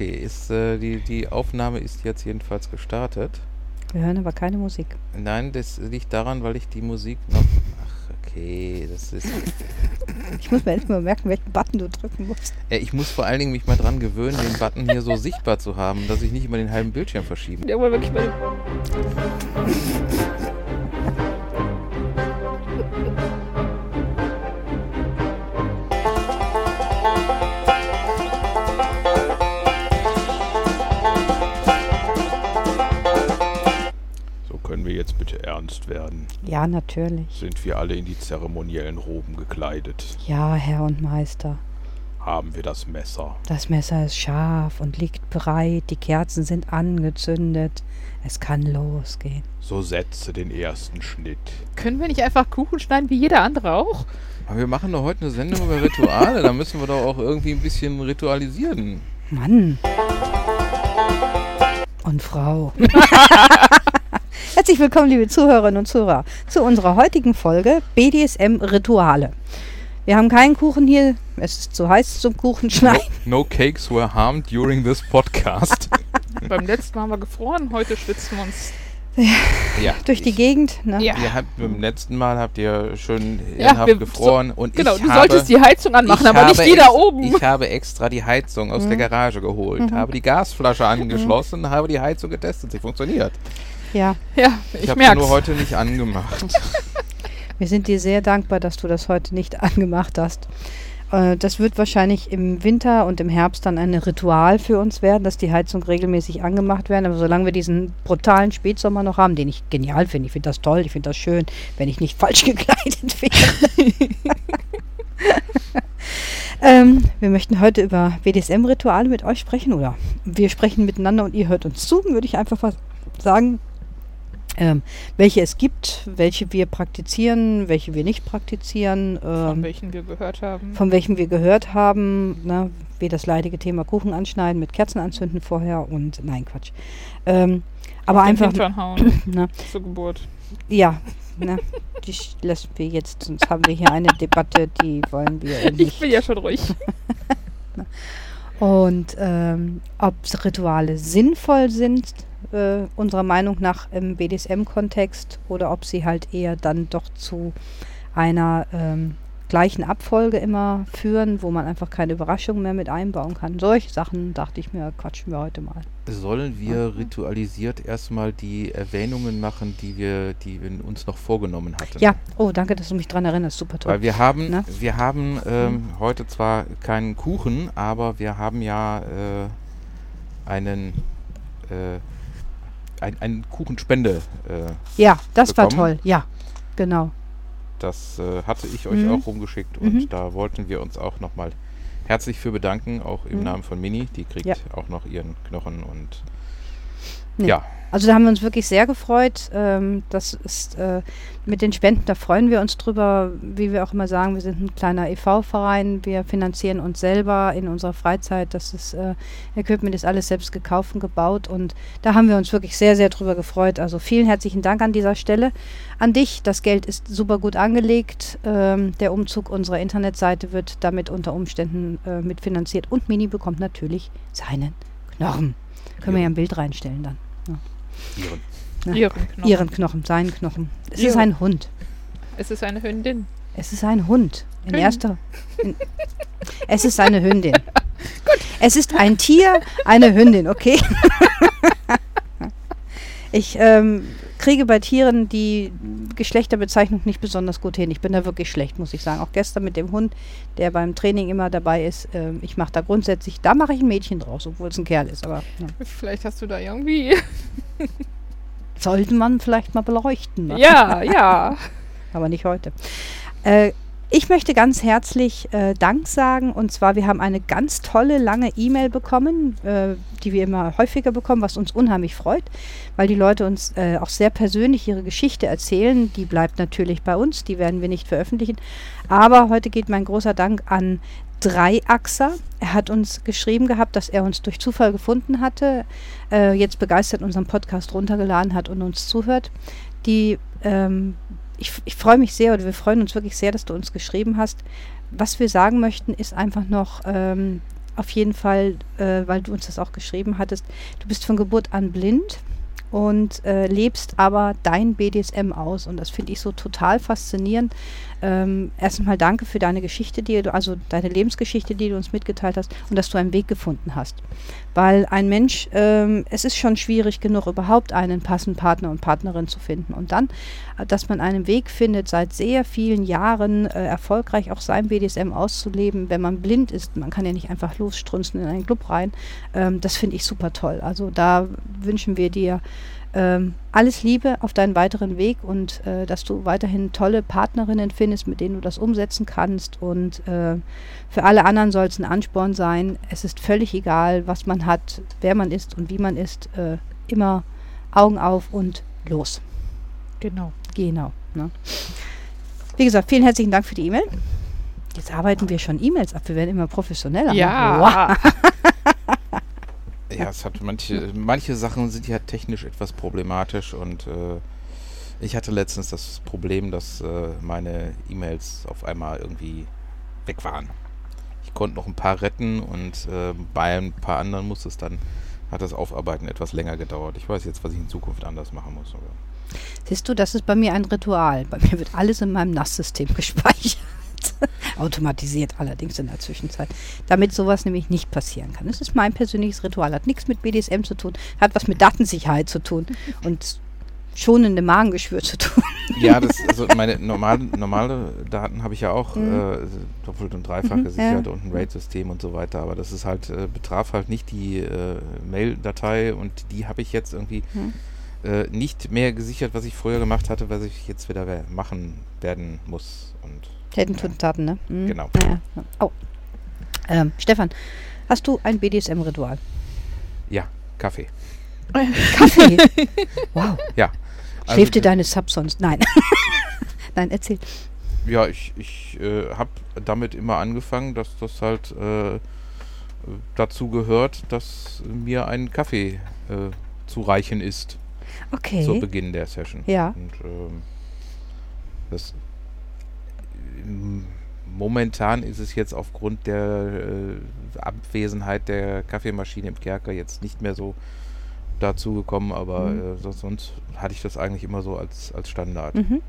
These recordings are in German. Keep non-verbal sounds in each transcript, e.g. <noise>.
Okay, ist, äh, die, die Aufnahme ist jetzt jedenfalls gestartet. Wir hören aber keine Musik. Nein, das liegt daran, weil ich die Musik noch. Ach, okay, das ist. Ich muss mir endlich mal merken, welchen Button du drücken musst. Äh, ich muss vor allen Dingen mich mal dran gewöhnen, den Button hier so sichtbar zu haben, dass ich nicht immer den halben Bildschirm verschiebe. Ja, aber wirklich mal. Ernst werden. Ja, natürlich. Sind wir alle in die zeremoniellen Roben gekleidet? Ja, Herr und Meister. Haben wir das Messer? Das Messer ist scharf und liegt bereit. Die Kerzen sind angezündet. Es kann losgehen. So setze den ersten Schnitt. Können wir nicht einfach Kuchen schneiden wie jeder andere auch? Aber wir machen doch heute eine Sendung über Rituale. da müssen wir doch auch irgendwie ein bisschen ritualisieren. Mann. Und Frau. <laughs> Herzlich willkommen, liebe Zuhörerinnen und Zuhörer, zu unserer heutigen Folge BDSM Rituale. Wir haben keinen Kuchen hier, es ist zu heiß zum Kuchenschneiden. No cakes were harmed during this podcast. <laughs> Beim letzten Mal haben wir gefroren, heute schwitzen wir uns. ja, Durch die ich- Gegend. Ne? Ja. Ihr habt beim letzten Mal habt ihr schön Ja, ehrenhaft wir- gefroren und Genau, ich du habe, solltest die Heizung anmachen, aber nicht die da oben. Ich habe extra die Heizung aus der Garage geholt, habe die Gasflasche angeschlossen, habe die Heizung getestet. Sie funktioniert. Ja, ja, ich, Ich, habe nur heute nicht angemacht. <laughs> wir sind dir sehr dankbar, dass du das heute nicht <laughs> angemacht hast. Äh, Das wird wahrscheinlich im Winter und im Herbst dann ein Ritual für uns werden, dass die Heizung regelmäßig angemacht werden. Aber solange wir diesen brutalen Spätsommer noch haben, den ich genial finde, ich finde das toll, ich finde das schön, wenn ich nicht <laughs> falsch gekleidet wäre. ähm, wir möchten heute über BDSM-Rituale mit euch sprechen oder wir sprechen miteinander und ihr hört uns zu, würde ich einfach sagen. Ähm, welche es gibt, welche wir praktizieren, welche wir nicht praktizieren. Von Ähm, welchen wir gehört haben. von welchem wir gehört haben, ne, wie das leidige Thema Kuchen anschneiden mit Kerzen anzünden vorher und nein, Quatsch. Ähm, aber einfach, hauen <coughs> ne, zur Geburt. ja, ne, die lassen wir jetzt, sonst haben wir hier eine Debatte, die wollen wir Ich nicht. bin ja schon ruhig. <laughs> Und ähm, ob Rituale sinnvoll sind, äh, unserer Meinung nach im BDSM-Kontext, oder ob sie halt eher dann doch zu einer ähm, gleichen Abfolge immer führen, wo man einfach keine Überraschung mehr mit einbauen kann. Solche Sachen, dachte ich mir, quatschen wir heute mal. Sollen wir ritualisiert erstmal die Erwähnungen machen, die wir, die wir uns noch vorgenommen hatten? Ja, oh, danke, dass du mich dran erinnerst. Super toll. Weil wir haben, Ne? wir haben ähm, heute zwar keinen Kuchen, aber wir haben ja äh, einen, äh, ein, einen Kuchenspende. Äh, ja, das war bekommen? toll. Ja, genau. das äh, hatte ich euch Mhm. auch rumgeschickt und Mhm. da wollten wir uns auch nochmal herzlich für bedanken, auch im Mhm. Namen von Mini. Die kriegt Ja. auch noch ihren Knochen und Nee. ja, Also da haben wir uns wirklich sehr gefreut. Ähm, das ist äh, mit den Spenden, da freuen wir uns drüber. Wie wir auch immer sagen, wir sind ein kleiner EV-Verein. Wir finanzieren uns selber in unserer Freizeit. Das ist äh, Equipment ist alles selbst gekauft und gebaut und da haben wir uns wirklich sehr, sehr drüber gefreut. Also vielen herzlichen Dank an dieser Stelle an dich. Das Geld ist super gut angelegt. Ähm, der Umzug unserer Internetseite wird damit unter Umständen äh, mitfinanziert und Mini bekommt natürlich seinen Knochen. Können wir ja ein Bild reinstellen dann. ihren. Ja. Ihren Knochen. Ihren Knochen, seinen Knochen. Es ist Ihren. ein Hund. Es ist eine Hündin. Es ist ein Hund. In Hündin. erster. In, es ist eine Hündin. <laughs> Es ist ein Tier, eine Hündin, okay? <laughs> ich ähm, kriege bei Tieren die Geschlechterbezeichnung nicht besonders gut hin. Ich bin da wirklich schlecht, muss ich sagen. Auch gestern mit dem Hund, der beim Training immer dabei ist. Ähm, ich mache da grundsätzlich, da mache ich ein Mädchen draus, obwohl es ein Kerl ist. Aber ja. Vielleicht hast du da irgendwie. sollte man vielleicht mal beleuchten. Ne? ja, <laughs> ja. aber nicht heute. Äh, ich möchte ganz herzlich äh, Dank sagen. Und zwar, wir haben eine ganz tolle, lange E-Mail bekommen, äh, die wir immer häufiger bekommen, was uns unheimlich freut, weil die Leute uns äh, auch sehr persönlich ihre Geschichte erzählen. Die bleibt natürlich bei uns, die werden wir nicht veröffentlichen. Aber heute geht mein großer Dank an Dreiachser. Er hat uns geschrieben gehabt, dass er uns durch Zufall gefunden hatte, äh, jetzt begeistert unseren Podcast runtergeladen hat und uns zuhört. Die ähm, ich, ich freue mich sehr oder wir freuen uns wirklich sehr, dass du uns geschrieben hast. Was wir sagen möchten, ist einfach noch ähm, auf jeden Fall, äh, weil du uns das auch geschrieben hattest, du bist von Geburt an blind und äh, lebst aber dein BDSM aus. Und das finde ich so total faszinierend. Ähm, erstmal danke für deine Geschichte, die du, also deine Lebensgeschichte, die du uns mitgeteilt hast und dass du einen Weg gefunden hast. Weil ein Mensch, ähm, es ist schon schwierig genug, überhaupt einen passenden Partner und Partnerin zu finden. Und dann, äh, dass man einen Weg findet, seit sehr vielen Jahren äh, erfolgreich auch sein BDSM auszuleben, wenn man blind ist. Man kann ja nicht einfach losstrunzen in einen Club rein. Ähm, das finde ich super toll. Also da wünschen wir dir ähm, alles Liebe auf deinen weiteren Weg und äh, dass du weiterhin tolle Partnerinnen findest, mit denen du das umsetzen kannst. Und äh, für alle anderen soll es ein Ansporn sein. Es ist völlig egal, was man hat, wer man ist und wie man ist. Äh, immer Augen auf und los. Genau. Genau. Ne? Wie gesagt, vielen herzlichen Dank für die E-Mail. Jetzt arbeiten wir schon E-Mails ab. Wir werden immer professioneller. ne? Ja. <laughs> Ja, es hat manche, manche Sachen sind ja technisch etwas problematisch und äh, ich hatte letztens das Problem, dass äh, meine E-Mails auf einmal irgendwie weg waren. Ich konnte noch ein paar retten und äh, bei ein paar anderen musste es dann, hat das Aufarbeiten etwas länger gedauert. Ich weiß jetzt, was ich in Zukunft anders machen muss. Siehst du, das ist bei mir ein Ritual. Bei mir wird alles in meinem NAS-System <laughs> gespeichert. <laughs> Automatisiert allerdings in der Zwischenzeit. Damit sowas nämlich nicht passieren kann. Das ist mein persönliches Ritual. Hat nichts mit BDSM zu tun, hat was mit Datensicherheit zu tun <laughs> und schonende Magengeschwür zu tun. Ja, das, also <laughs> meine normale, normale Daten habe ich ja auch Mhm. äh, doppelt und dreifach Mhm, gesichert ja. und ein RAID-System und so weiter, aber das ist halt, äh, betraf halt nicht die äh, Mail-Datei und die habe ich jetzt irgendwie Mhm. äh, nicht mehr gesichert, was ich früher gemacht hatte, was ich jetzt wieder machen werden muss. Und Hätten, tun, Taten, ne? Mhm. Genau. Ja, ja. Oh. Ähm, Stefan, hast du ein BDSM-Ritual? ja, Kaffee. Kaffee? <laughs> wow. Ja. Also Schläft dir d- deine Sub sonst? Nein. <laughs> Nein, erzähl. Ja, ich, ich äh, habe damit immer angefangen, dass das halt äh, dazu gehört, dass mir ein Kaffee äh, zu reichen ist zu Okay. Beginn der Session. Ja. Und ähm, das momentan ist es jetzt aufgrund der äh, Abwesenheit der Kaffeemaschine im Kerker jetzt nicht mehr so dazu gekommen, aber Mhm. äh, so, sonst hatte ich das eigentlich immer so als, als Standard. Mhm.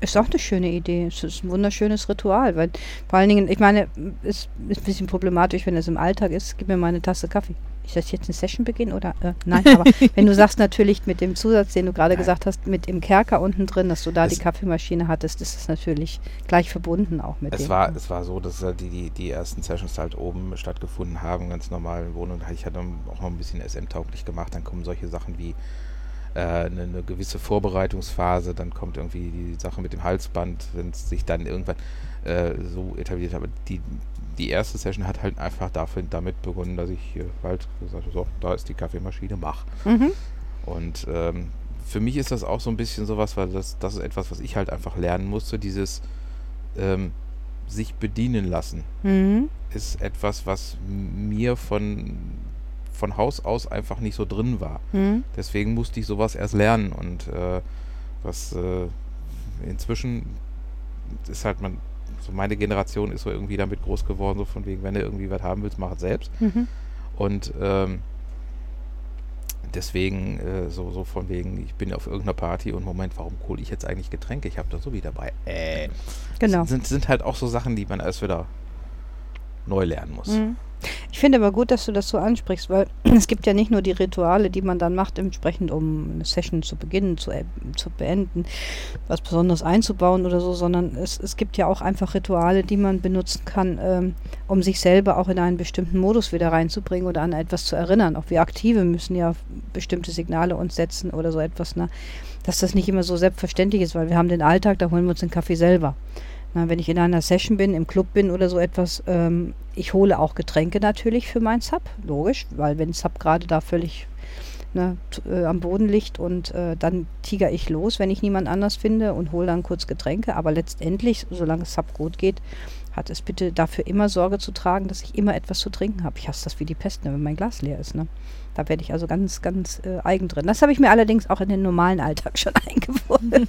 Ist auch eine schöne Idee. Es ist ein wunderschönes Ritual, weil vor allen Dingen, ich meine, es ist ein bisschen problematisch, wenn es im Alltag ist. Gib mir mal eine Tasse Kaffee. Ist das jetzt eine Session beginnen oder? Äh, nein, aber <laughs> wenn du sagst natürlich mit dem Zusatz, den du gerade gesagt hast, mit im Kerker unten drin, dass du da Es- die Kaffeemaschine hattest, ist es natürlich gleich verbunden auch mit Es dem. war, es war so, dass halt die, die, die ersten Sessions halt oben stattgefunden haben, ganz normal in Wohnung. Ich hatte auch noch ein bisschen SM-tauglich gemacht. Dann kommen solche Sachen wie äh, eine, eine gewisse Vorbereitungsphase, dann kommt irgendwie die Sache mit dem Halsband, wenn es sich dann irgendwann äh, so etabliert hat. Aber die, die erste Session hat halt einfach dafür, damit begonnen, dass ich halt gesagt habe, so, da ist die Kaffeemaschine, mach. Mhm. Und ähm, für mich ist das auch so ein bisschen sowas, weil das, das ist etwas, was ich halt einfach lernen musste, dieses ähm, sich bedienen lassen Mhm. ist etwas, was mir von, von Haus aus einfach nicht so drin war. Mhm. Deswegen musste ich sowas erst lernen und äh, was äh, inzwischen ist halt man, so meine Generation ist so irgendwie damit groß geworden, so von wegen, wenn du irgendwie was haben willst, mach es selbst. Mhm. Und ähm, deswegen äh, so, so von wegen, ich bin auf irgendeiner Party und Moment, warum hole ich jetzt eigentlich Getränke? Ich habe da so wie dabei. Äh, Genau. sind, sind halt auch so Sachen, die man erst wieder neu lernen muss. Mhm. Ich finde aber gut, dass du das so ansprichst, weil <clears throat> es gibt ja nicht nur die Rituale, die man dann macht, entsprechend um eine Session zu beginnen, zu, äh, zu beenden, was Besonderes einzubauen oder so, sondern es, es gibt ja auch einfach Rituale, die man benutzen kann, ähm, um sich selber auch in einen bestimmten Modus wieder reinzubringen oder an etwas zu erinnern. Auch wir Aktive müssen ja bestimmte Signale uns setzen oder so etwas, ne? dass das nicht immer so selbstverständlich ist, weil wir haben den Alltag, da holen wir uns den Kaffee selber. Na, wenn ich in einer Session bin, im Club bin oder so etwas, ähm, ich hole auch Getränke natürlich für meinen Sub, logisch, weil wenn Sub gerade da völlig ne, äh, am Boden liegt und äh, dann tiger ich los, wenn ich niemand anders finde und hole dann kurz Getränke. Aber letztendlich, solange Sub gut geht, hat es bitte dafür immer Sorge zu tragen, dass ich immer etwas zu trinken habe. Ich hasse das wie die Pest, ne, wenn mein Glas leer ist. Ne? Da werde ich also ganz, ganz äh, eigen drin. Das habe ich mir allerdings auch in den normalen Alltag schon <laughs> eingewohnt.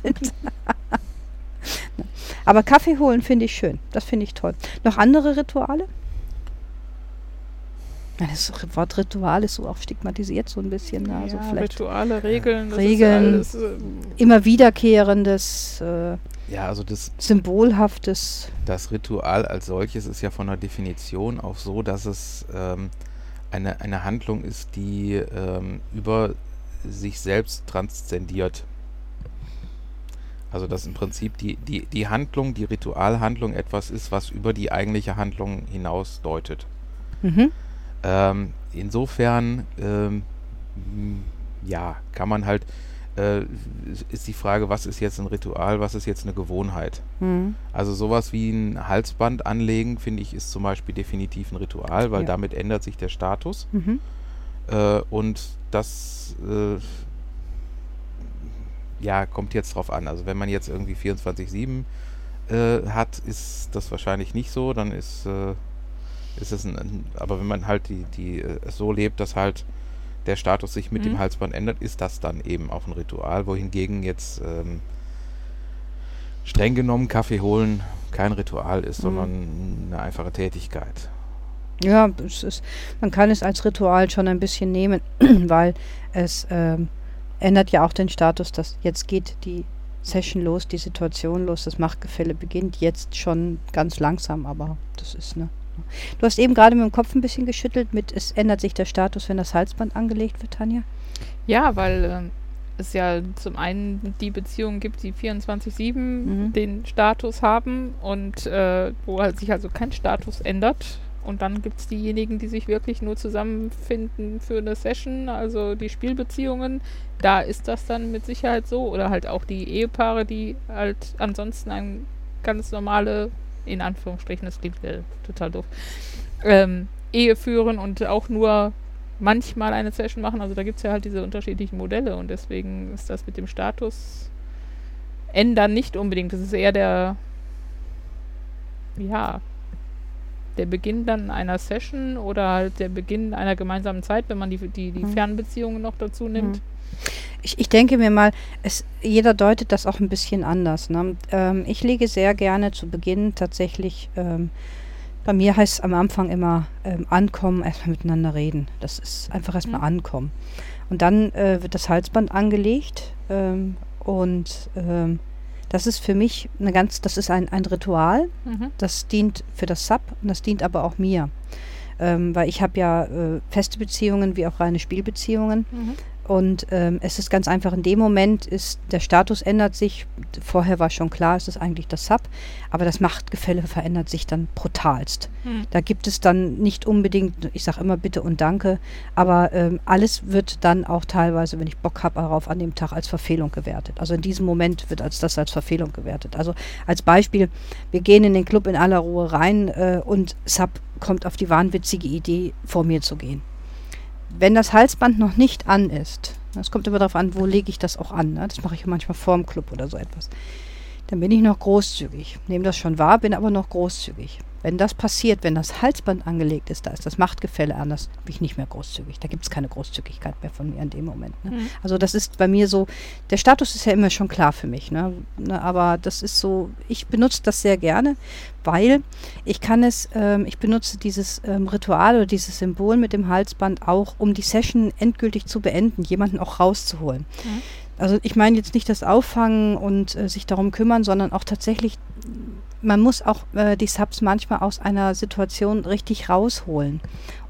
Aber Kaffee holen finde ich schön. Das finde ich toll. Noch andere Rituale? Das Wort Ritual ist so auch stigmatisiert so ein bisschen. ne? Also ja, vielleicht Rituale, Regeln, das Regeln. ist ja alles, ähm, immer wiederkehrendes, äh, Ja, also das, symbolhaftes. das Ritual als solches ist ja von der Definition auch so, dass es ähm, eine, eine Handlung ist, die ähm, über sich selbst transzendiert. Also dass im Prinzip die, die, die Handlung, die Ritualhandlung etwas ist, was über die eigentliche Handlung hinaus deutet. Mhm. Ähm, insofern, ähm, ja, kann man halt, äh, ist die Frage, was ist jetzt ein Ritual, was ist jetzt eine Gewohnheit? Mhm. Also sowas wie ein Halsband anlegen, finde ich, ist zum Beispiel definitiv ein Ritual, weil Ja. damit ändert sich der Status. Mhm. Äh, und das, äh, ja, kommt jetzt drauf an. Also wenn man jetzt irgendwie 24-7 äh, hat, ist das wahrscheinlich nicht so. Dann ist, äh, ist es ein, ein, aber wenn man halt die, die äh, es so lebt, dass halt der Status sich mit Mhm. dem Halsband ändert, ist das dann eben auch ein Ritual, wohingegen jetzt ähm, streng genommen Kaffee holen kein Ritual ist, Mhm. sondern eine einfache Tätigkeit. Ja, es ist, man kann es als Ritual schon ein bisschen nehmen, <clears throat> weil es ähm, ändert ja auch den Status, dass jetzt geht die Session los, die Situation los, das Machtgefälle beginnt jetzt schon ganz langsam, aber das ist ne. Du hast eben gerade mit dem Kopf ein bisschen geschüttelt mit, es ändert sich der Status, wenn das Halsband angelegt wird, Tanja. Ja, weil ähm, es ja zum einen die Beziehungen gibt, die 24-7 Mhm. den Status haben und äh, wo halt sich also kein Status ändert. Und dann gibt es diejenigen, die sich wirklich nur zusammenfinden für eine Session, also die Spielbeziehungen. Da ist das dann mit Sicherheit so. Oder halt auch die Ehepaare, die halt ansonsten ein ganz normale, in Anführungsstrichen, das klingt äh, total doof, ähm, Ehe führen und auch nur manchmal eine Session machen. Also da gibt es ja halt diese unterschiedlichen Modelle und deswegen ist das mit dem Status ändern nicht unbedingt. Das ist eher der, ja, der Beginn dann einer Session oder halt der Beginn einer gemeinsamen Zeit, wenn man die, die, die Mhm. Fernbeziehungen noch dazu nimmt. Ich, ich denke mir mal, es, jeder deutet das auch ein bisschen anders. Ne? Ähm, ich lege sehr gerne zu Beginn tatsächlich, ähm, bei mir heißt es am Anfang immer ähm, ankommen, erstmal miteinander reden. Das ist einfach erstmal Mhm. ankommen. Und dann äh, wird das Halsband angelegt ähm, und ähm, das ist für mich eine ganz, das ist ein, ein Ritual, Mhm. das dient für das Sub und das dient aber auch mir. Ähm, weil ich habe ja äh, feste Beziehungen wie auch reine Spielbeziehungen. Mhm. Und ähm, es ist ganz einfach, in dem Moment ist, der Status ändert sich. Vorher war schon klar, es ist eigentlich das Sub, aber das Machtgefälle verändert sich dann brutalst. Mhm. Da gibt es dann nicht unbedingt, ich sage immer bitte und danke, aber ähm, alles wird dann auch teilweise, wenn ich Bock habe darauf, an dem Tag als Verfehlung gewertet. Also in diesem Moment wird als das als Verfehlung gewertet. Also als Beispiel, wir gehen in den Club in aller Ruhe rein äh, und Sub kommt auf die wahnwitzige Idee, vor mir zu gehen wenn das Halsband noch nicht an ist, das kommt immer darauf an, wo lege ich das auch an. Ne? Das mache ich ja manchmal vorm Club oder so etwas. Dann bin ich noch großzügig. Nehme das schon wahr, bin aber noch großzügig. Wenn das passiert, wenn das Halsband angelegt ist, da ist das Machtgefälle anders, bin ich nicht mehr großzügig. Da gibt es keine Großzügigkeit mehr von mir in dem Moment. Ne? Mhm. Also das ist bei mir so, der Status ist ja immer schon klar für mich. Ne? Ne, aber das ist so, ich benutze das sehr gerne, weil ich kann es, ähm, ich benutze dieses ähm, Ritual oder dieses Symbol mit dem Halsband auch, um die Session endgültig zu beenden, jemanden auch rauszuholen. Mhm. Also ich meine jetzt nicht das Auffangen und äh, sich darum kümmern, sondern auch tatsächlich, man muss auch äh, die Subs manchmal aus einer Situation richtig rausholen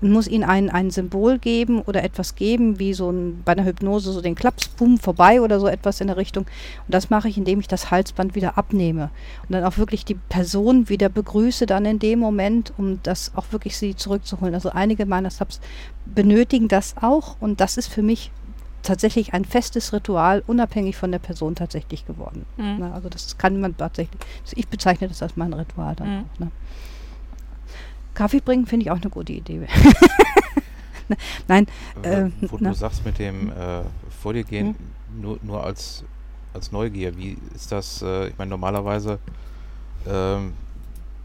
und muss ihnen ein, ein Symbol geben oder etwas geben, wie so ein, bei einer Hypnose so den Klaps, boom, vorbei oder so etwas in der Richtung. Und das mache ich, indem ich das Halsband wieder abnehme und dann auch wirklich die Person wieder begrüße dann in dem Moment, um das auch wirklich sie zurückzuholen. Also einige meiner Subs benötigen das auch und das ist für mich tatsächlich ein festes Ritual, unabhängig von der Person tatsächlich geworden. Mhm. Ne? Also das kann man tatsächlich, also ich bezeichne das als mein Ritual dann Mhm. auch. Ne? Kaffee bringen finde ich auch eine gute Idee. <laughs> Ne, Nein, Äh, wo na. du sagst mit dem äh, vor dir gehen, Hm? nur, nur als, als Neugier, wie ist das, äh, ich meine normalerweise ähm,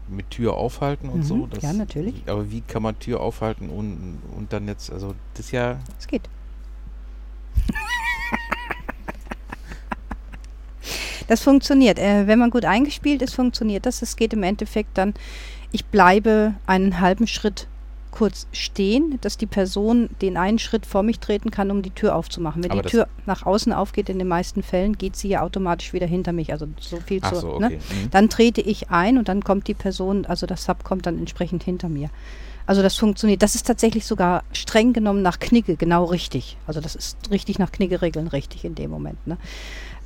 mit Tür aufhalten und Mhm, so. Das, ja, natürlich. Aber wie kann man Tür aufhalten und, und dann jetzt, also das ist ja, es geht. Das funktioniert. Äh, wenn man gut eingespielt ist, funktioniert das. Es geht im Endeffekt dann, ich bleibe einen halben Schritt kurz stehen, dass die Person den einen Schritt vor mich treten kann, um die Tür aufzumachen. Wenn Aber die Tür nach außen aufgeht, in den meisten Fällen, geht sie ja automatisch wieder hinter mich. Also so viel Ach zu. so, ne? okay. Mhm. Dann trete ich ein und dann kommt die Person, also das Sub kommt dann entsprechend hinter mir. Also das funktioniert. Das ist tatsächlich sogar streng genommen nach Knigge genau richtig. Also das ist richtig nach Knigge-Regeln richtig in dem Moment. Ne?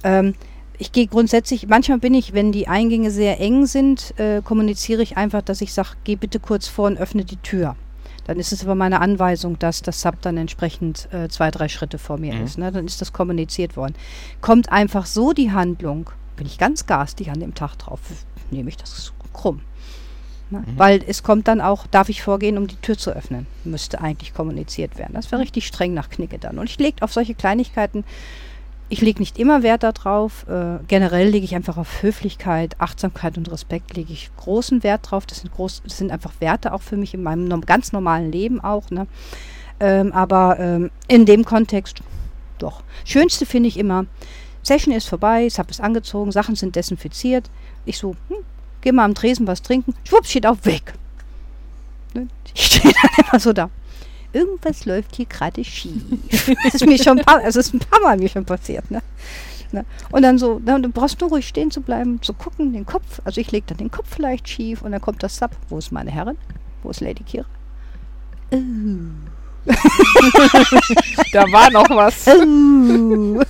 Ähm, ich gehe grundsätzlich, manchmal bin ich, wenn die Eingänge sehr eng sind, äh, kommuniziere ich einfach, dass ich sage, geh bitte kurz vor und öffne die Tür. Dann ist es aber meine Anweisung, dass das Sub dann entsprechend äh, zwei, drei Schritte vor mir Mhm. ist. Ne? Dann ist das kommuniziert worden. Kommt einfach so die Handlung, bin ich ganz garstig an dem Tag drauf, nehme ich das krumm. Ne? Mhm. Weil es kommt dann auch, darf ich vorgehen, um die Tür zu öffnen. Müsste eigentlich kommuniziert werden. Das wäre richtig streng nach Knicke dann. Und ich lege auf solche Kleinigkeiten, ich lege nicht immer Wert darauf. Äh, generell lege ich einfach auf Höflichkeit, Achtsamkeit und Respekt lege ich großen Wert drauf. Das sind, groß, das sind einfach Werte auch für mich in meinem ganz normalen Leben auch. Ne? Ähm, aber ähm, in dem Kontext doch. Schönste finde ich immer, Session ist vorbei, Sub ist angezogen, Sachen sind desinfiziert. Ich so, hm, geh mal am Tresen was trinken. Schwupps, steht auch weg. Ne? Ich <laughs> stehe dann immer so da. Irgendwas läuft hier gerade schief. das ist mir schon ein paar, also es ist ein paar Mal mir schon passiert. Ne? Ne? Und dann so, na, du brauchst nur ruhig stehen zu bleiben, zu gucken, den Kopf. Also ich lege dann den Kopf vielleicht schief und dann kommt das Sub. Wo ist meine Herrin? Wo ist Lady Kira? Oh. Da war noch was. Oh.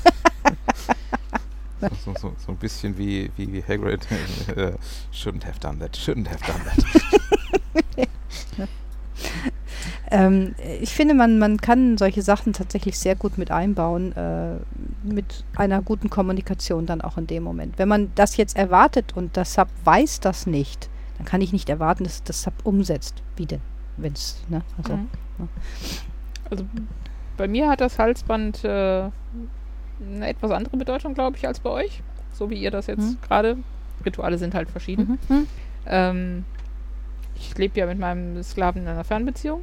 So, so, so ein bisschen wie, wie, wie Hagrid. <laughs> äh, shouldn't have done that, shouldn't have done that. <laughs> <laughs> Ähm, ich finde, man, man kann solche Sachen tatsächlich sehr gut mit einbauen, äh, mit einer guten Kommunikation dann auch in dem Moment. Wenn man das jetzt erwartet und das Sub weiß das nicht, dann kann ich nicht erwarten, dass das Sub umsetzt. Wie denn? Wenn es, ne? Also, Mhm. ja. Also bei mir hat das Halsband äh, eine etwas andere Bedeutung, glaube ich, als bei euch. So wie ihr das jetzt Mhm. gerade. Rituale sind halt verschieden. Mhm. Mhm. Ähm, ich lebe ja mit meinem Sklaven in einer Fernbeziehung.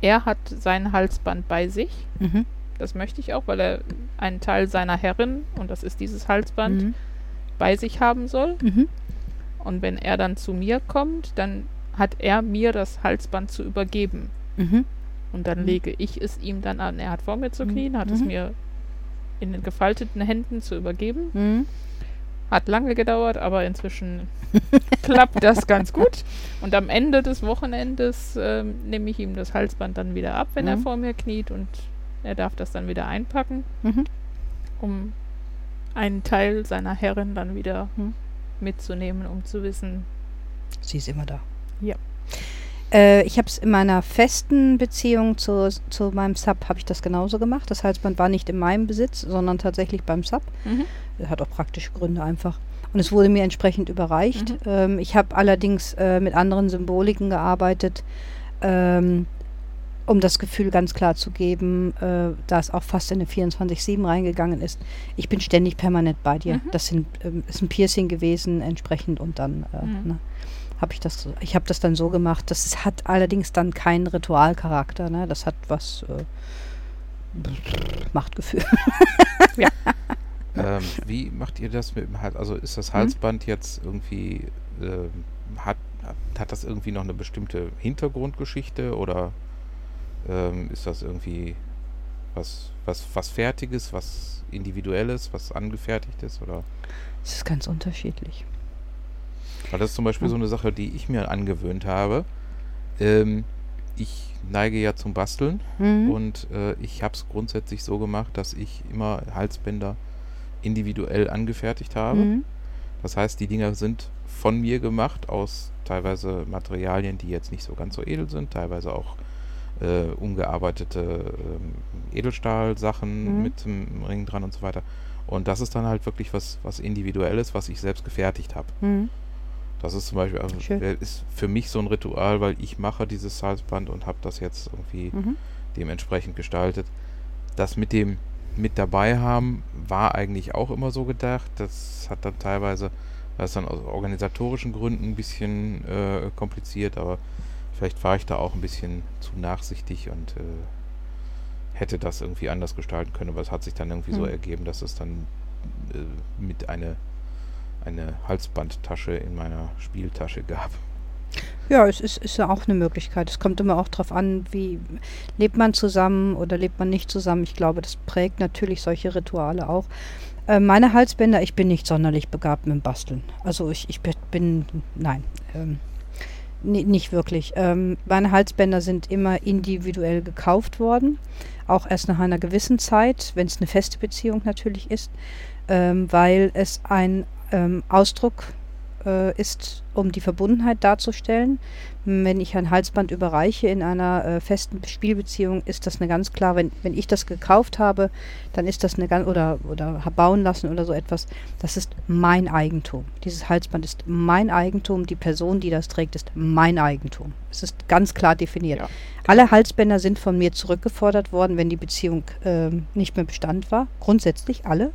Er hat sein Halsband bei sich. Mhm. Das möchte ich auch, weil er einen Teil seiner Herrin, und das ist dieses Halsband, Mhm. bei sich haben soll. Mhm. Und wenn er dann zu mir kommt, dann hat er mir das Halsband zu übergeben. Mhm. Und dann Mhm. lege ich es ihm dann an. Er hat vor mir zu Mhm. knien, hat es mir in den gefalteten Händen zu übergeben. Hat lange gedauert, aber inzwischen <laughs> klappt das ganz gut. Und am Ende des Wochenendes ähm, nehme ich ihm das Halsband dann wieder ab, wenn er Mhm. vor mir kniet und er darf das dann wieder einpacken, Mhm. um einen Teil seiner Herrin dann wieder Mhm. mitzunehmen, um zu wissen, Sie ist immer da. Ja. Äh, ich habe es in meiner festen Beziehung zu, zu meinem Sub habe ich das genauso gemacht. Das Halsband war nicht in meinem Besitz, sondern tatsächlich beim Sub. mhm. Hat auch praktische Gründe einfach. Und es wurde mir entsprechend überreicht. Mhm. Ähm, ich habe allerdings äh, mit anderen Symboliken gearbeitet, ähm, um das Gefühl ganz klar zu geben, äh, da es auch fast in eine 24-7 reingegangen ist. Ich bin ständig permanent bei dir. Mhm. Das sind, ähm, ist ein Piercing gewesen entsprechend und dann äh, Mhm. ne, habe ich das, so- ich habe das dann so gemacht. Das hat allerdings dann keinen Ritualcharakter. Ne? Das hat was äh, Machtgefühl. <laughs> ähm, wie macht ihr das mit dem Hals? Also ist Mhm. das Halsband jetzt irgendwie, ähm, hat, hat das irgendwie noch eine bestimmte Hintergrundgeschichte oder ähm, ist das irgendwie was, was, was Fertiges, was Individuelles, was Angefertigtes oder? Es ist ganz unterschiedlich. Weil das ist zum Beispiel Ja. so eine Sache, die ich mir angewöhnt habe. Ähm, ich neige ja zum Basteln Mhm. und äh, ich habe es grundsätzlich so gemacht, dass ich immer Halsbänder individuell angefertigt habe. Mhm. Das heißt, die Dinger sind von mir gemacht aus teilweise Materialien, die jetzt nicht so ganz so edel sind, teilweise auch äh, ungearbeitete ähm, Edelstahlsachen Mhm. mit dem Ring dran und so weiter. Und das ist dann halt wirklich was, was Individuelles, was ich selbst gefertigt habe. Mhm. Das ist zum Beispiel, also, äh, ist für mich so ein Ritual, weil ich mache dieses Halsband und habe das jetzt irgendwie Mhm. dementsprechend gestaltet. Das mit dem mit dabei haben war eigentlich auch immer so gedacht. Das hat dann teilweise, das ist dann aus organisatorischen Gründen ein bisschen äh, kompliziert, aber vielleicht war ich da auch ein bisschen zu nachsichtig und äh, hätte das irgendwie anders gestalten können, aber es hat sich dann irgendwie so Mhm. ergeben, dass es dann äh, mit eine, eine Halsbandtasche in meiner Spieltasche gab. Ja, es ist, ist ja auch eine Möglichkeit. Es kommt immer auch darauf an, wie lebt man zusammen oder lebt man nicht zusammen. Ich glaube, das prägt natürlich solche Rituale auch. Äh, meine Halsbänder, ich bin nicht sonderlich begabt mit dem Basteln. Also ich, ich bin, nein, ähm, nicht wirklich. Ähm, meine Halsbänder sind immer individuell gekauft worden, auch erst nach einer gewissen Zeit, wenn es eine feste Beziehung natürlich ist, ähm, weil es ein ähm, Ausdruck äh, ist, um die Verbundenheit darzustellen. Wenn ich ein Halsband überreiche in einer äh, festen Spielbeziehung, ist das eine ganz klar, wenn, wenn ich das gekauft habe, dann ist das eine ganz, oder, oder bauen lassen oder so etwas, das ist mein Eigentum. Dieses Halsband ist mein Eigentum, die Person, die das trägt, ist mein Eigentum. Es ist ganz klar definiert. Ja. Alle Halsbänder sind von mir zurückgefordert worden, wenn die Beziehung äh, nicht mehr Bestand war. Grundsätzlich alle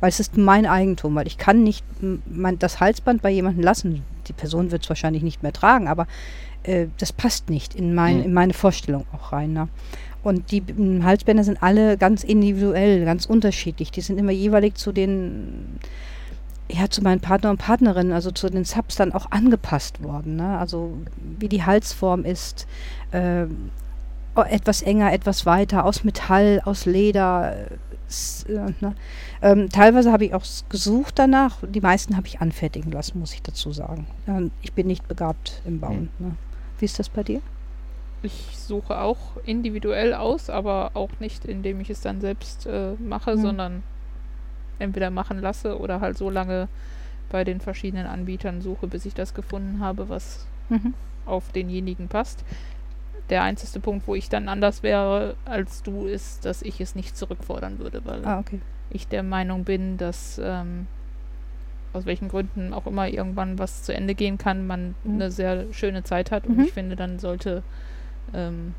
weil es ist mein Eigentum, weil ich kann nicht mein, das Halsband bei jemandem lassen. Die Person wird es wahrscheinlich nicht mehr tragen, aber äh, das passt nicht in, mein, mhm. in meine Vorstellung auch rein. Ne? Und die Halsbänder sind alle ganz individuell, ganz unterschiedlich. Die sind immer jeweilig zu den, ja, zu meinen Partner und Partnerinnen, also zu den Subs dann auch angepasst worden. Ne? Also wie die Halsform ist, äh, etwas enger, etwas weiter, aus Metall, aus Leder, äh, ne? ähm, teilweise habe ich auch gesucht danach. Die meisten habe ich anfertigen lassen, muss ich dazu sagen. Ähm, ich bin nicht begabt im Bauen. Mhm. Ne? Wie ist das bei dir? Ich suche auch individuell aus, aber auch nicht, indem ich es dann selbst äh, mache, mhm. sondern entweder machen lasse oder halt so lange bei den verschiedenen Anbietern suche, bis ich das gefunden habe, was mhm. auf denjenigen passt der einzige Punkt, wo ich dann anders wäre als du, ist, dass ich es nicht zurückfordern würde, weil ah, okay. ich der Meinung bin, dass ähm, aus welchen Gründen auch immer irgendwann was zu Ende gehen kann, man mhm. eine sehr schöne Zeit hat mhm. und ich finde, dann sollte ähm,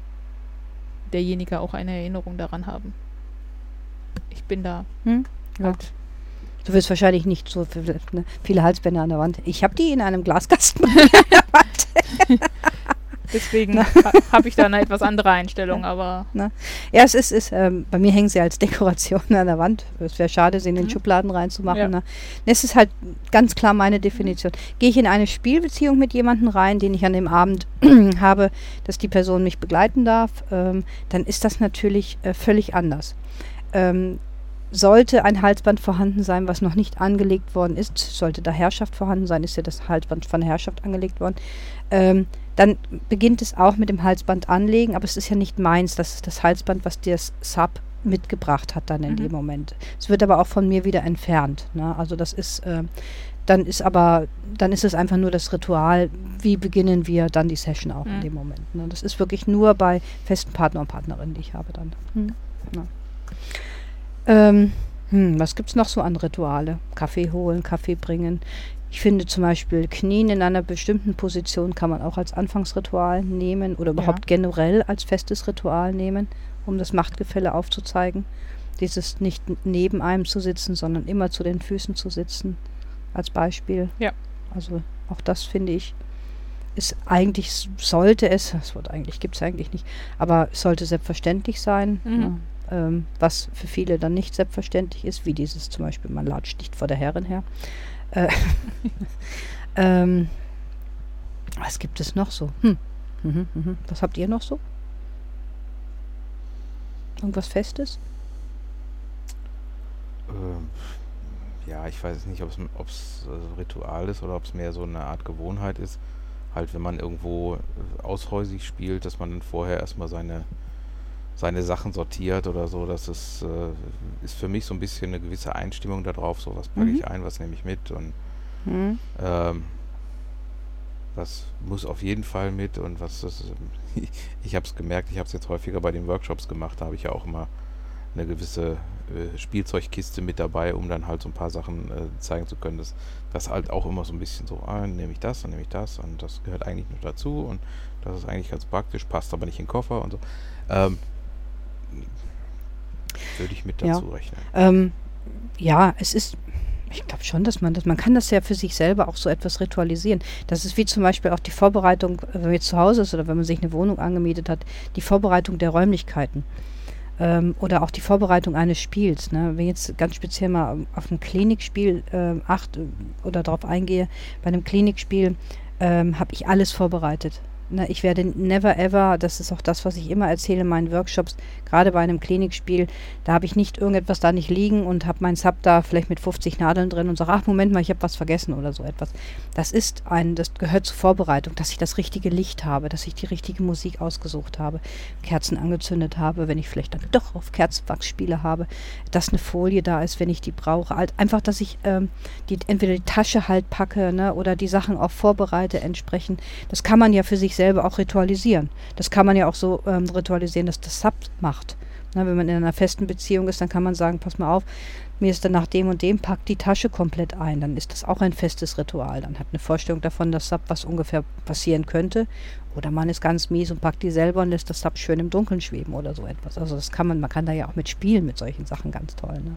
derjenige auch eine Erinnerung daran haben. Ich bin da mhm. halt Du wirst wahrscheinlich nicht so viele, ne, viele Halsbänder an der Wand. Ich habe die in einem Glaskasten an der Wand. Deswegen ha, habe ich da eine etwas andere Einstellung, aber. Na. Ja, es ist, ist ähm, bei mir hängen sie als Dekoration an der Wand. Es wäre schade, sie in den mhm. Schubladen reinzumachen. Ja. Es ist halt ganz klar meine Definition. Gehe ich in eine Spielbeziehung mit jemandem rein, den ich an dem Abend <clears throat> habe, dass die Person mich begleiten darf, ähm, dann ist das natürlich äh, völlig anders. Ähm, sollte ein Halsband vorhanden sein, was noch nicht angelegt worden ist, sollte da Herrschaft vorhanden sein, ist ja das Halsband von der Herrschaft angelegt worden, ähm, dann beginnt es auch mit dem Halsband anlegen, aber es ist ja nicht meins, das ist das Halsband, was dir das Sub mitgebracht hat dann in mhm. dem Moment. Es wird aber auch von mir wieder entfernt. Ne? Also das ist, äh, dann ist aber, dann ist es einfach nur das Ritual, wie beginnen wir dann die Session auch mhm. in dem Moment. Ne? Das ist wirklich nur bei festen Partner und Partnerinnen, die ich habe dann. Mhm. Ja. Ähm, hm, was gibt es noch so an Rituale? Kaffee holen, Kaffee bringen. Ich finde zum Beispiel Knien in einer bestimmten Position kann man auch als Anfangsritual nehmen oder überhaupt ja. generell als festes Ritual nehmen, um das Machtgefälle aufzuzeigen. Dieses nicht neben einem zu sitzen, sondern immer zu den Füßen zu sitzen, als Beispiel. Ja. Also auch das finde ich, ist eigentlich, sollte es, das Wort eigentlich gibt es eigentlich nicht, aber es sollte selbstverständlich sein. Mhm. Ja, ähm, was für viele dann nicht selbstverständlich ist, wie dieses zum Beispiel, man latscht nicht vor der Herrin her. Äh, <laughs> ähm, was gibt es noch so? Hm. Mhm, mhm. Was habt ihr noch so? Irgendwas Festes? Ähm, ja, ich weiß nicht, ob es äh, Ritual ist oder ob es mehr so eine Art Gewohnheit ist. Halt, wenn man irgendwo äh, aushäusig spielt, dass man dann vorher erstmal seine seine Sachen sortiert oder so. Das ist, äh, ist für mich so ein bisschen eine gewisse Einstimmung darauf, so was packe mhm. ich ein, was nehme ich mit und mhm. ähm, was muss auf jeden Fall mit und was das, <laughs> ich habe es gemerkt, ich habe es jetzt häufiger bei den Workshops gemacht, da habe ich ja auch immer eine gewisse äh, Spielzeugkiste mit dabei, um dann halt so ein paar Sachen äh, zeigen zu können. dass das halt auch immer so ein bisschen so, ah, nehme ich das, dann nehme ich das und das gehört eigentlich nur dazu und das ist eigentlich ganz praktisch, passt aber nicht in den Koffer und so. Ähm, würde ich mit dazu ja. rechnen. Ähm, ja, es ist, ich glaube schon, dass man das, man kann das ja für sich selber auch so etwas ritualisieren. Das ist wie zum Beispiel auch die Vorbereitung, wenn man jetzt zu Hause ist oder wenn man sich eine Wohnung angemietet hat, die Vorbereitung der Räumlichkeiten. Ähm, oder auch die Vorbereitung eines Spiels. Ne? Wenn ich jetzt ganz speziell mal auf ein Klinikspiel äh, acht oder darauf eingehe, bei einem Klinikspiel ähm, habe ich alles vorbereitet. Ne, ich werde never ever, das ist auch das, was ich immer erzähle in meinen Workshops, gerade bei einem Klinikspiel, da habe ich nicht irgendetwas da nicht liegen und habe mein Sub da vielleicht mit 50 Nadeln drin und sage, ach Moment mal, ich habe was vergessen oder so etwas. Das ist ein, das gehört zur Vorbereitung, dass ich das richtige Licht habe, dass ich die richtige Musik ausgesucht habe, Kerzen angezündet habe, wenn ich vielleicht dann doch auf Kerzenwachs spiele habe, dass eine Folie da ist, wenn ich die brauche. Halt einfach, dass ich ähm, die, entweder die Tasche halt packe ne, oder die Sachen auch vorbereite entsprechend. Das kann man ja für sich selber auch ritualisieren. Das kann man ja auch so ähm, ritualisieren, dass das Sub macht. Na, wenn man in einer festen Beziehung ist, dann kann man sagen, pass mal auf, mir ist dann nach dem und dem, packt die Tasche komplett ein. Dann ist das auch ein festes Ritual. Dann hat eine Vorstellung davon, dass Sub was ungefähr passieren könnte. Oder man ist ganz mies und packt die selber und lässt das Sub schön im Dunkeln schweben oder so etwas. Also das kann man, man kann da ja auch mit spielen mit solchen Sachen ganz toll. Ne?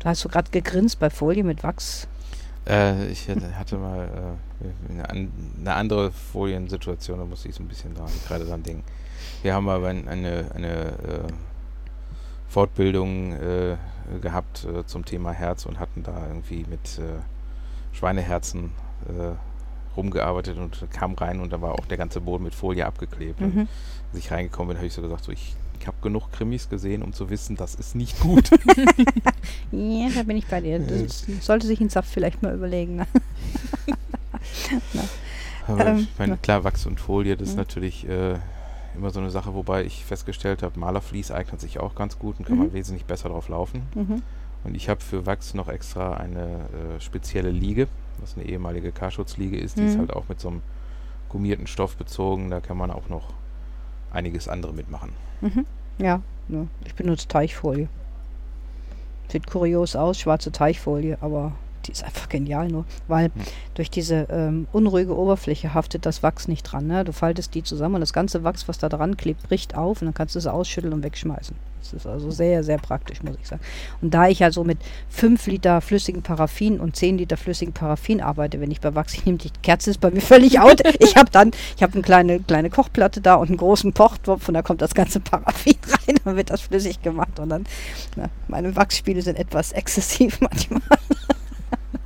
Du hast so gerade gegrinst bei Folie mit Wachs. Äh, ich hatte mal äh, eine, eine, andere Foliensituation, da musste ich so ein bisschen dran, gerade dran denken. Wir haben aber eine, eine, äh, Fortbildung äh, gehabt äh, zum Thema Herz und hatten da irgendwie mit Schweineherzen rumgearbeitet und kam rein und da war auch der ganze Boden mit Folie abgeklebt. Mhm. Und als ich reingekommen bin, habe ich so gesagt, so ich ich habe genug Krimis gesehen, um zu wissen, das ist nicht gut. <laughs> ja, da bin ich bei dir. Das sollte sich ein Saft vielleicht mal überlegen. Ne? <laughs> Aber ähm, ich meine, klar, Wachs und Folie, das ist mhm. natürlich äh, immer so eine Sache, wobei ich festgestellt habe, Malerflies eignet sich auch ganz gut und kann mhm. man wesentlich besser drauf laufen. Mhm. Und ich habe für Wachs noch extra eine äh, spezielle Liege, was eine ehemalige K-Schutzliege ist. Die ist mhm. halt auch mit so einem gummierten Stoff bezogen. Da kann man auch noch einiges andere mitmachen. Mhm. Ja, ne. ich benutze Teichfolie. Sieht kurios aus, schwarze Teichfolie, aber die ist einfach genial nur, weil durch diese ähm, unruhige Oberfläche haftet das Wachs nicht dran. Ne? Du faltest die zusammen und das ganze Wachs, was da dran klebt, bricht auf und dann kannst du es ausschütteln und wegschmeißen. Das ist also sehr, sehr praktisch, muss ich sagen. Und da ich also mit 5 Liter flüssigen Paraffin und 10 Liter flüssigen Paraffin arbeite, wenn ich bei Wachs, <laughs> ich nehme die Kerze, ist bei mir völlig out. ich habe dann, ich habe eine kleine, kleine Kochplatte da und einen großen Pochtopf und da kommt das ganze Paraffin <laughs> rein, dann wird das flüssig gemacht und dann, na, meine Wachsspiele sind etwas <laughs> exzessiv manchmal.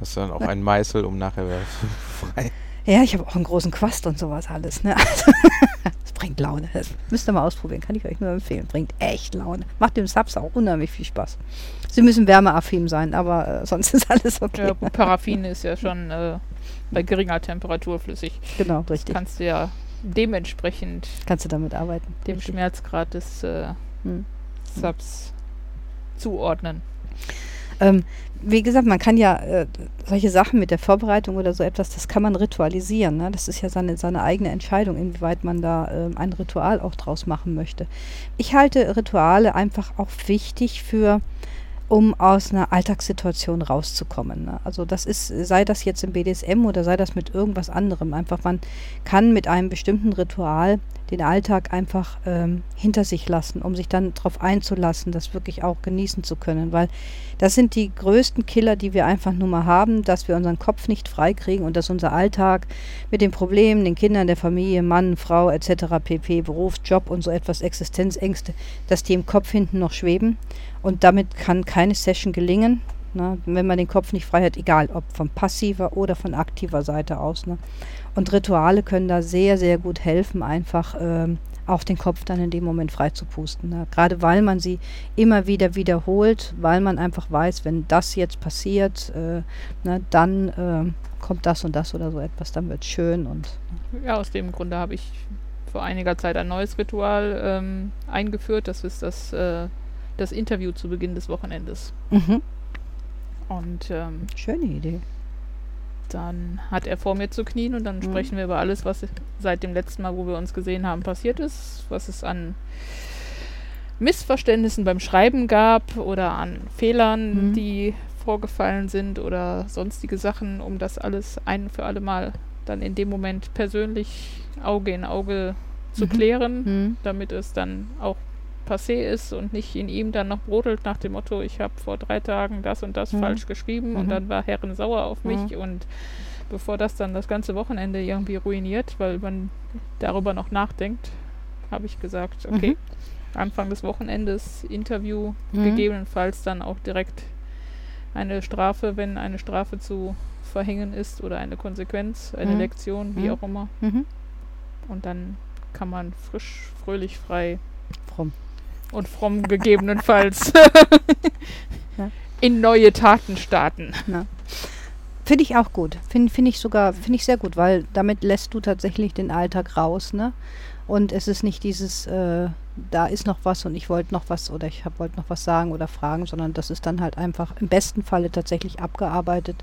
Hast du dann auch einen Meißel, um nachher <laughs> frei. Ja, ich habe auch einen großen Quast und sowas alles. Ne? Also, <laughs> das bringt Laune. Das müsst ihr mal ausprobieren, kann ich euch nur empfehlen. Bringt echt Laune. Macht dem Subs auch unheimlich viel Spaß. Sie müssen wärmeaffin sein, aber äh, <laughs> sonst ist alles okay. Ja, Paraffin ist ja schon äh, bei geringer Temperatur flüssig. Genau, richtig. Kannst du ja dementsprechend kannst du damit arbeiten. Dem richtig. Schmerzgrad des äh, hm. Subs zuordnen. Ähm, wie gesagt, man kann ja äh, solche Sachen mit der Vorbereitung oder so etwas, das kann man ritualisieren. Ne? Das ist ja seine, seine eigene Entscheidung, inwieweit man da äh, ein Ritual auch draus machen möchte. Ich halte Rituale einfach auch wichtig für um aus einer Alltagssituation rauszukommen. Ne? Also das ist, sei das jetzt im BDSM oder sei das mit irgendwas anderem. Einfach, man kann mit einem bestimmten Ritual den Alltag einfach ähm, hinter sich lassen, um sich dann darauf einzulassen, das wirklich auch genießen zu können. Weil das sind die größten Killer, die wir einfach nur mal haben, dass wir unseren Kopf nicht freikriegen und dass unser Alltag mit den Problemen, den Kindern, der Familie, Mann, Frau etc., pp, Beruf, Job und so etwas, Existenzängste, dass die im Kopf hinten noch schweben und damit kann keine Session gelingen, ne, wenn man den Kopf nicht frei hat, egal ob von passiver oder von aktiver Seite aus. Ne. Und Rituale können da sehr, sehr gut helfen, einfach ähm, auch den Kopf dann in dem Moment frei zu pusten. Ne. Gerade weil man sie immer wieder wiederholt, weil man einfach weiß, wenn das jetzt passiert, äh, ne, dann äh, kommt das und das oder so etwas, dann wird es schön. Und, ne. Ja, aus dem Grunde habe ich vor einiger Zeit ein neues Ritual ähm, eingeführt. Das ist das äh, das Interview zu Beginn des Wochenendes. Mhm. Und ähm, schöne Idee. Dann hat er vor mir zu knien und dann mhm. sprechen wir über alles, was seit dem letzten Mal, wo wir uns gesehen haben, passiert ist, was es an Missverständnissen beim Schreiben gab oder an Fehlern, mhm. die vorgefallen sind oder sonstige Sachen, um das alles ein für alle Mal dann in dem Moment persönlich Auge in Auge zu mhm. klären, mhm. damit es dann auch passé ist und nicht in ihm dann noch brodelt nach dem Motto, ich habe vor drei Tagen das und das mhm. falsch geschrieben mhm. und dann war Herren sauer auf mich mhm. und bevor das dann das ganze Wochenende irgendwie ruiniert, weil man darüber noch nachdenkt, habe ich gesagt, okay, mhm. Anfang des Wochenendes Interview, mhm. gegebenenfalls dann auch direkt eine Strafe, wenn eine Strafe zu verhängen ist oder eine Konsequenz, eine Mhm. Lektion, wie Mhm. auch immer. Mhm. Und dann kann man frisch, fröhlich, frei Fromm. Und fromm gegebenenfalls <laughs> Ja. in neue Taten starten. Finde ich auch gut. Finde find ich sogar, finde ich sehr gut, weil damit lässt du tatsächlich den Alltag raus, ne? Und es ist nicht dieses, äh, da ist noch was und ich wollte noch was oder ich wollte noch was sagen oder fragen, sondern das ist dann halt einfach im besten Falle tatsächlich abgearbeitet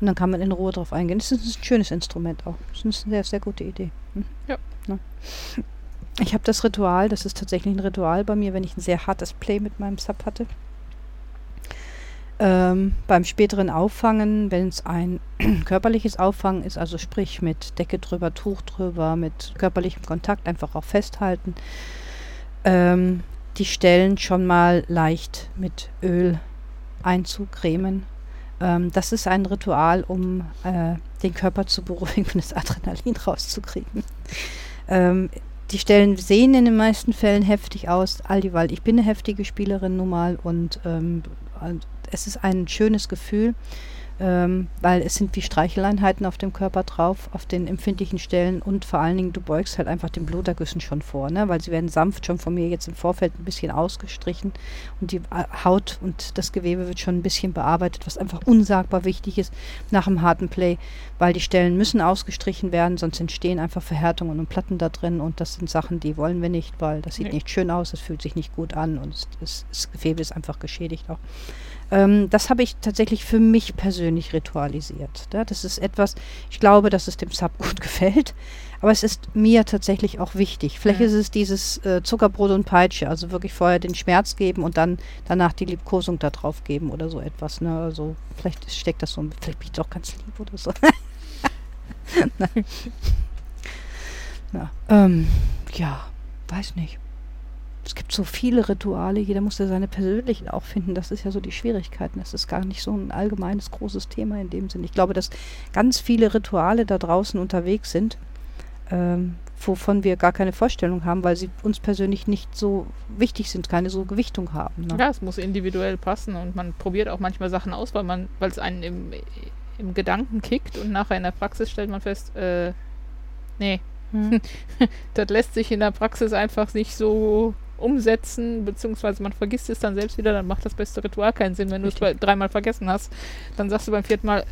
und dann kann man in Ruhe drauf eingehen. Das ist ein schönes Instrument auch. Das ist eine sehr, sehr gute Idee. Mhm. Ja. Ne? Ich habe das Ritual, das ist tatsächlich ein Ritual bei mir, wenn ich ein sehr hartes Play mit meinem Sub hatte. Ähm, beim späteren Auffangen, wenn es ein <clears throat> körperliches Auffangen ist, also sprich mit Decke drüber, Tuch drüber, mit körperlichem Kontakt einfach auch festhalten, ähm, die Stellen schon mal leicht mit Öl einzucremen. Ähm, das ist ein Ritual, um äh, den Körper zu beruhigen und <laughs> das Adrenalin rauszukriegen. Ähm, die Stellen sehen in den meisten Fällen heftig aus, all dieweil ich bin eine heftige Spielerin nun mal und ähm, und es ist ein schönes Gefühl, ähm, weil es sind wie Streicheleinheiten auf dem Körper drauf, auf den empfindlichen Stellen und vor allen Dingen, du beugst halt einfach den Blutergüssen schon vor, ne? weil sie werden sanft schon von mir jetzt im Vorfeld ein bisschen ausgestrichen und die äh, Haut und das Gewebe wird schon ein bisschen bearbeitet, was einfach unsagbar wichtig ist nach einem harten Play, weil die Stellen müssen ausgestrichen werden, sonst entstehen einfach Verhärtungen und Platten da drin und das sind Sachen, die wollen wir nicht, weil das sieht Nee. nicht schön aus, das fühlt sich nicht gut an und es, es, das Gewebe ist einfach geschädigt auch. Ähm, das habe ich tatsächlich für mich persönlich ritualisiert. Ja, das ist etwas, ich glaube, dass es dem Sub <laughs> gut gefällt, aber es ist mir tatsächlich auch wichtig. Vielleicht Mhm. ist es dieses äh, Zuckerbrot und Peitsche, also wirklich vorher den Schmerz geben und dann danach die Liebkosung da drauf geben oder so etwas. Ne? Also vielleicht steckt das so, ein- vielleicht bin ich doch ganz lieb oder so. <laughs> ja, <laughs> ähm, ja, weiß nicht. Es gibt so viele Rituale, jeder muss ja seine persönlichen auch finden. Das ist ja so die Schwierigkeiten. Das ist gar nicht so ein allgemeines großes Thema in dem Sinn. Ich glaube, dass ganz viele Rituale da draußen unterwegs sind, ähm, wovon wir gar keine Vorstellung haben, weil sie uns persönlich nicht so wichtig sind, keine so Gewichtung haben. Ne? Ja, es muss individuell passen und man probiert auch manchmal Sachen aus, weil man, weil es einen im, im Gedanken kickt und nachher in der Praxis stellt man fest, äh, nee, Hm. <laughs> das lässt sich in der Praxis einfach nicht so umsetzen, beziehungsweise man vergisst es dann selbst wieder, dann macht das beste Ritual keinen Sinn. Wenn du es dreimal vergessen hast, dann sagst du beim vierten Mal,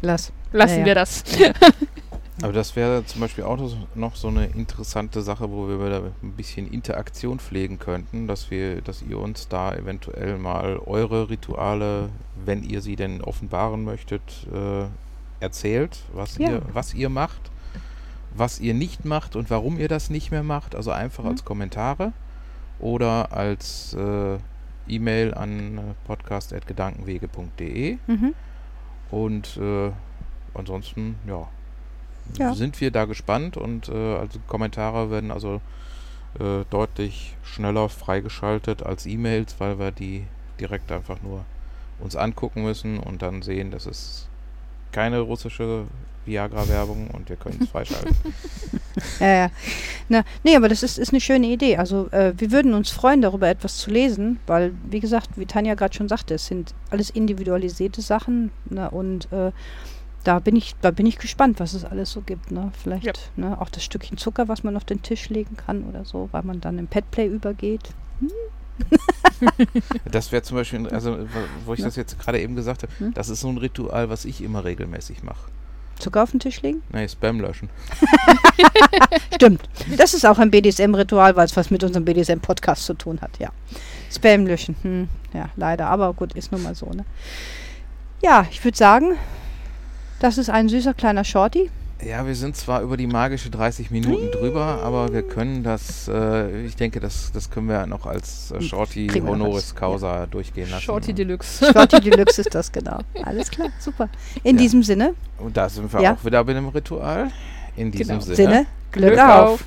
Lass. lassen Ja, ja. wir das. <laughs> Aber das wäre zum Beispiel auch noch so eine interessante Sache, wo wir wieder ein bisschen Interaktion pflegen könnten, dass wir, dass ihr uns da eventuell mal eure Rituale, wenn ihr sie denn offenbaren möchtet, äh, erzählt, was Ja. ihr, was ihr macht, was ihr nicht macht und warum ihr das nicht mehr macht. Also einfach Mhm. als Kommentare oder als äh, E-Mail an äh, podcast.gedankenwege.de. Mhm. Und äh, ansonsten, ja, Ja. sind wir da gespannt und äh, also Kommentare werden also äh, deutlich schneller freigeschaltet als E-Mails, weil wir die direkt einfach nur uns angucken müssen und dann sehen, das ist keine russische Viagra-Werbung und wir können es freischalten. <laughs> Ja, ja. Na, nee, aber das ist, ist eine schöne Idee. Also äh, wir würden uns freuen, darüber etwas zu lesen, weil, wie gesagt, wie Tanja gerade schon sagte, es sind alles individualisierte Sachen ne, und äh, da bin ich, da bin ich gespannt, was es alles so gibt. Ne? Vielleicht Ja. ne, auch das Stückchen Zucker, was man auf den Tisch legen kann oder so, weil man dann im Petplay übergeht. <laughs> Das wäre zum Beispiel, also wo- wo ich Ja. das jetzt gerade eben gesagt habe, Hm? das ist so ein Ritual, was ich immer regelmäßig mache. Zucker auf den Tisch legen? Nee, Spam löschen. <laughs> Stimmt. Das ist auch ein BDSM-Ritual, weil es was mit unserem BDSM-Podcast zu tun hat, ja. Spam löschen. Hm, ja, leider. Aber gut, ist nun mal so, ne? Ja, ich würde sagen, das ist ein süßer kleiner Shorty. Ja, wir sind zwar über die magische 30 Minuten drüber, aber wir können das, äh, ich denke, das, das können wir noch als äh, Shorty Kriegen Honoris Causa durchgehen lassen. Shorty Deluxe. <laughs> Shorty Deluxe ist das, genau. Alles klar, super. In Ja. diesem Sinne, Und da sind wir Ja. auch wieder bei dem Ritual. In diesem Genau. Sinne. Sinne, Glück, Glück auf. auf.